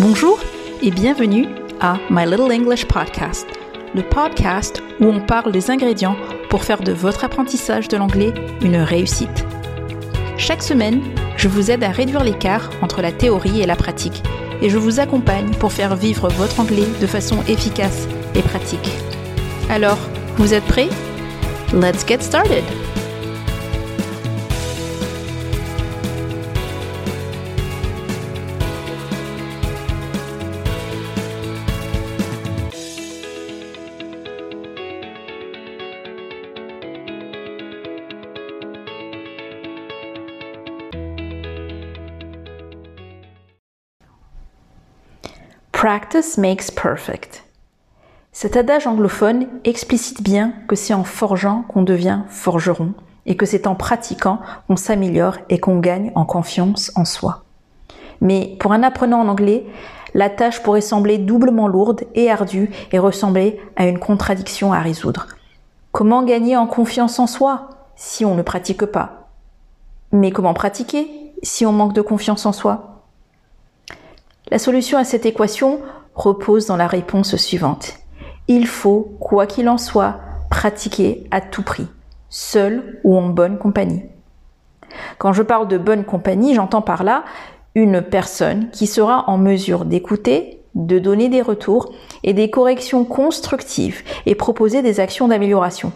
Bonjour et bienvenue à My Little English Podcast, le podcast où on parle des ingrédients pour faire de votre apprentissage de l'anglais une réussite. Chaque semaine, je vous aide à réduire l'écart entre la théorie et la pratique et je vous accompagne pour faire vivre votre anglais de façon efficace et pratique. Alors, vous êtes prêts? Let's get started Practice makes perfect. Cet adage anglophone explicite bien que c'est en forgeant qu'on devient forgeron et que c'est en pratiquant qu'on s'améliore et qu'on gagne en confiance en soi. Mais pour un apprenant en anglais, la tâche pourrait sembler doublement lourde et ardue et ressembler à une contradiction à résoudre. Comment gagner en confiance en soi si on ne pratique pas? Mais comment pratiquer si on manque de confiance en soi? La solution à cette équation repose dans la réponse suivante. Il faut, quoi qu'il en soit, pratiquer à tout prix, seul ou en bonne compagnie. Quand je parle de bonne compagnie, j'entends par là une personne qui sera en mesure d'écouter, de donner des retours et des corrections constructives et proposer des actions d'amélioration.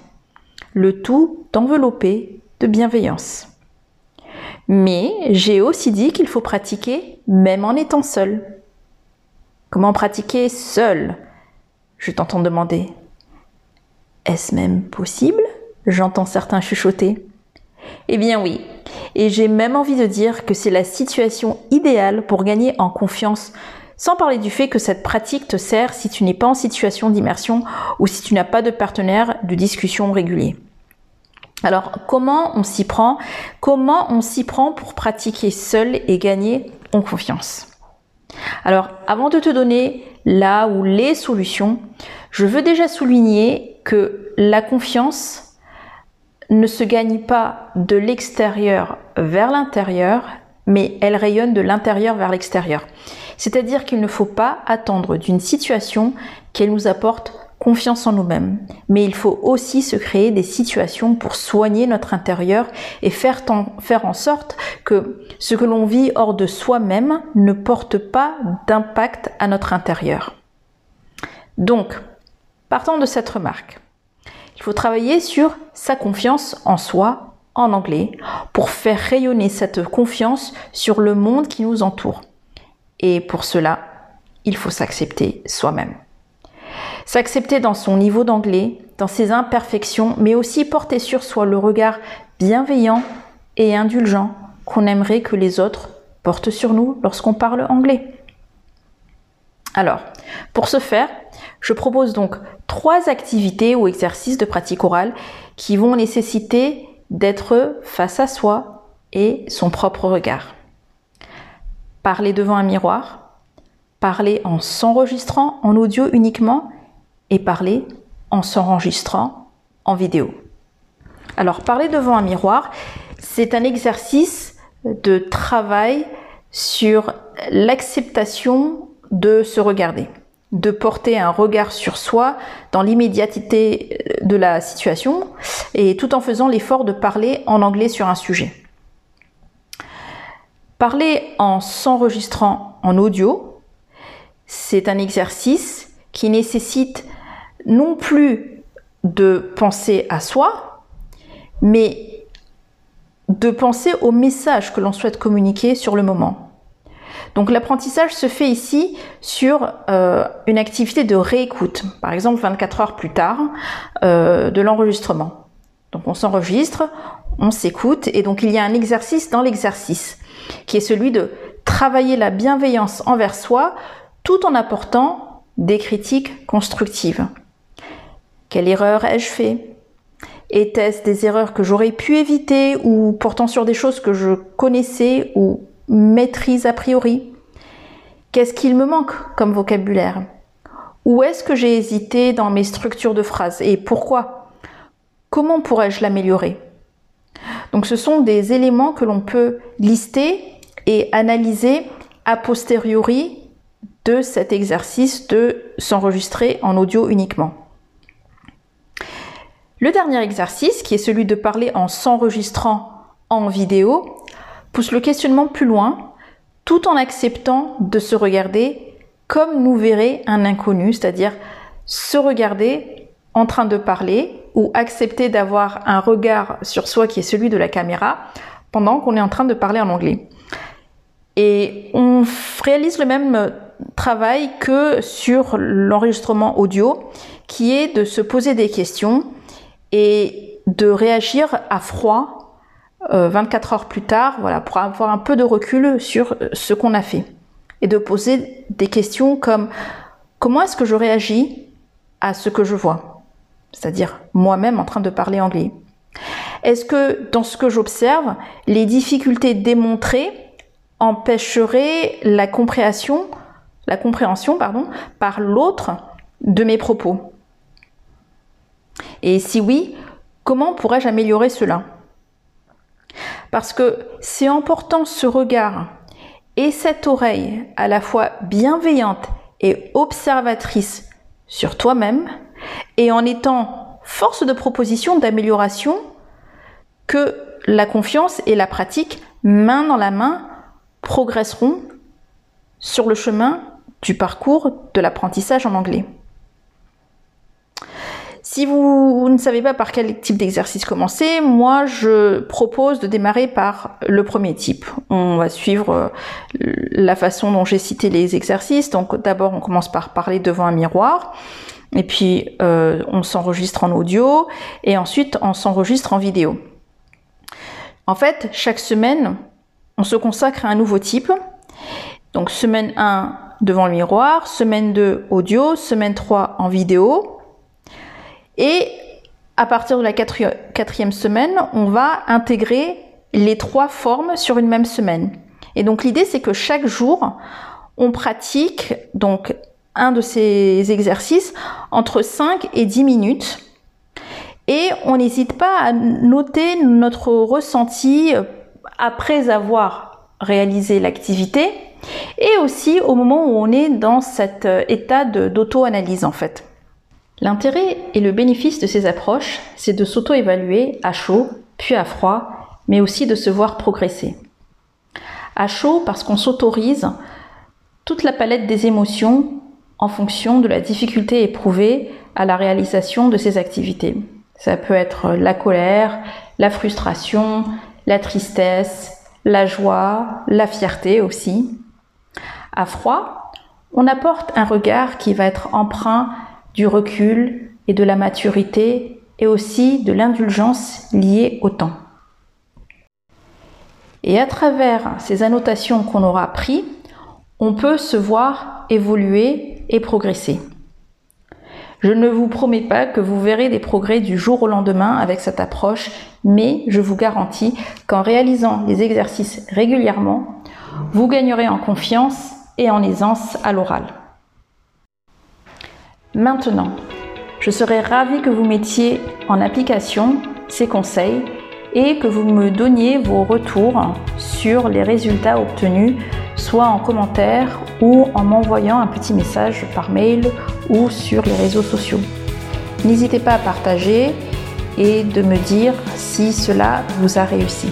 Le tout enveloppé de bienveillance. Mais j'ai aussi dit qu'il faut pratiquer même en étant seul. Comment pratiquer seul? Je t'entends demander. Est-ce même possible? J'entends certains chuchoter. Eh bien oui, et j'ai même envie de dire que c'est la situation idéale pour gagner en confiance, sans parler du fait que cette pratique te sert si tu n'es pas en situation d'immersion ou si tu n'as pas de partenaire de discussion régulier. Alors, comment on s'y prend? Comment on s'y prend pour pratiquer seul et gagner en confiance? Alors, avant de te donner là ou les solutions, je veux déjà souligner que la confiance ne se gagne pas de l'extérieur vers l'intérieur, mais elle rayonne de l'intérieur vers l'extérieur. C'est-à-dire qu'il ne faut pas attendre d'une situation qu'elle nous apporte confiance en nous-mêmes. Mais il faut aussi se créer des situations pour soigner notre intérieur et faire, en sorte que ce que l'on vit hors de soi-même ne porte pas d'impact à notre intérieur. Donc, partant de cette remarque, il faut travailler sur sa confiance en soi en anglais pour faire rayonner cette confiance sur le monde qui nous entoure. Et pour cela, il faut s'accepter soi-même. S'accepter dans son niveau d'anglais, dans ses imperfections, mais aussi porter sur soi le regard bienveillant et indulgent qu'on aimerait que les autres portent sur nous lorsqu'on parle anglais. Alors, pour ce faire, je propose donc trois activités ou exercices de pratique orale qui vont nécessiter d'être face à soi et son propre regard. Parler devant un miroir, parler en s'enregistrant en audio uniquement parler en s'enregistrant en vidéo. Alors parler devant un miroir, c'est un exercice de travail sur l'acceptation de se regarder, de porter un regard sur soi dans l'immédiateté de la situation et tout en faisant l'effort de parler en anglais sur un sujet. Parler en s'enregistrant en audio, c'est un exercice qui nécessite non plus de penser à soi, mais de penser au message que l'on souhaite communiquer sur le moment. Donc l'apprentissage se fait ici sur euh, une activité de réécoute, par exemple 24 heures plus tard euh, de l'enregistrement. Donc on s'enregistre, on s'écoute, et donc il y a un exercice dans l'exercice, qui est celui de travailler la bienveillance envers soi tout en apportant des critiques constructives. Quelle erreur ai-je fait? Était-ce des erreurs que j'aurais pu éviter ou portant sur des choses que je connaissais ou maîtrise a priori? Qu'est-ce qu'il me manque comme vocabulaire? Où est-ce que j'ai hésité dans mes structures de phrases et pourquoi? Comment pourrais-je l'améliorer? Donc ce sont des éléments que l'on peut lister et analyser a posteriori de cet exercice de s'enregistrer en audio uniquement. Le dernier exercice, qui est celui de parler en s'enregistrant en vidéo, pousse le questionnement plus loin, tout en acceptant de se regarder comme nous verrait un inconnu, c'est-à-dire se regarder en train de parler ou accepter d'avoir un regard sur soi qui est celui de la caméra pendant qu'on est en train de parler en anglais. Et on réalise le même travail que sur l'enregistrement audio, qui est de se poser des questions et de réagir à froid 24 euh, heures plus tard, voilà, pour avoir un peu de recul sur ce qu'on a fait. Et de poser des questions comme comment est-ce que je réagis à ce que je vois? C'est-à-dire moi-même en train de parler anglais. Est-ce que dans ce que j'observe, les difficultés démontrées empêcheraient la compréhension, la compréhension pardon, par l'autre de mes propos? Et si oui, comment pourrais-je améliorer cela? Parce que c'est en portant ce regard et cette oreille à la fois bienveillante et observatrice sur toi-même et en étant force de proposition d'amélioration que la confiance et la pratique, main dans la main, progresseront sur le chemin du parcours de l'apprentissage en anglais. Si vous ne savez pas par quel type d'exercice commencer, moi je propose de démarrer par le premier type. On va suivre euh, la façon dont j'ai cité les exercices. Donc d'abord on commence par parler devant un miroir. Et puis euh, on s'enregistre en audio et ensuite on s'enregistre en vidéo. En fait, chaque semaine, on se consacre à un nouveau type. Donc semaine 1 devant le miroir, semaine 2 audio, semaine 3 en vidéo. Et à partir de la quatrième semaine, on va intégrer les trois formes sur une même semaine. Et donc l'idée c'est que chaque jour, on pratique donc un de ces exercices entre 5 et 10 minutes et on n'hésite pas à noter notre ressenti euh, après avoir réalisé l'activité et aussi au moment où on est dans cet euh, état d'auto-analyse en fait. L'intérêt et le bénéfice de ces approches, c'est de s'auto-évaluer à chaud, puis à froid, mais aussi de se voir progresser. À chaud parce qu'on s'autorise toute la palette des émotions en fonction de la difficulté éprouvée à la réalisation de ces activités. Ça peut être la colère, la frustration, la tristesse, la joie, la fierté aussi. À froid, on apporte un regard qui va être empreint du recul et de la maturité et aussi de l'indulgence liée au temps. Et à travers ces annotations qu'on aura prises, on peut se voir évoluer et progresser. Je ne vous promets pas que vous verrez des progrès du jour au lendemain avec cette approche, mais je vous garantis qu'en réalisant les exercices régulièrement, vous gagnerez en confiance et en aisance à l'oral. Maintenant, je serais ravie que vous mettiez en application ces conseils et que vous me donniez vos retours sur les résultats obtenus, soit en commentaire ou en m'envoyant un petit message par mail ou sur les réseaux sociaux. N'hésitez pas à partager et de me dire si cela vous a réussi.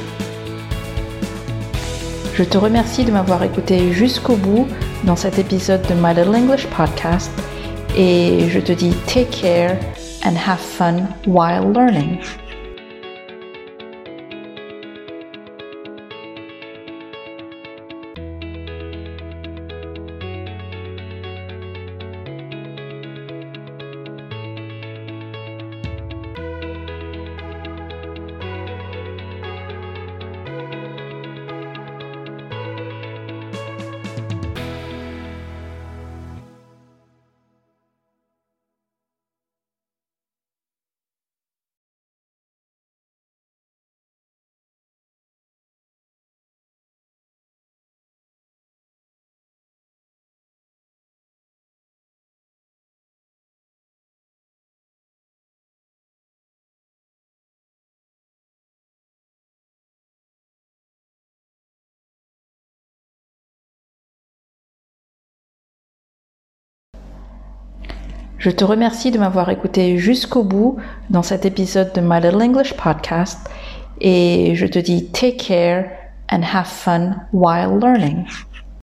Je te remercie de m'avoir écouté jusqu'au bout dans cet épisode de My Little English Podcast et je te dis take care and have fun while learning. Je te remercie de m'avoir écouté jusqu'au bout dans cet épisode de My Little English Podcast et je te dis take care and have fun while learning.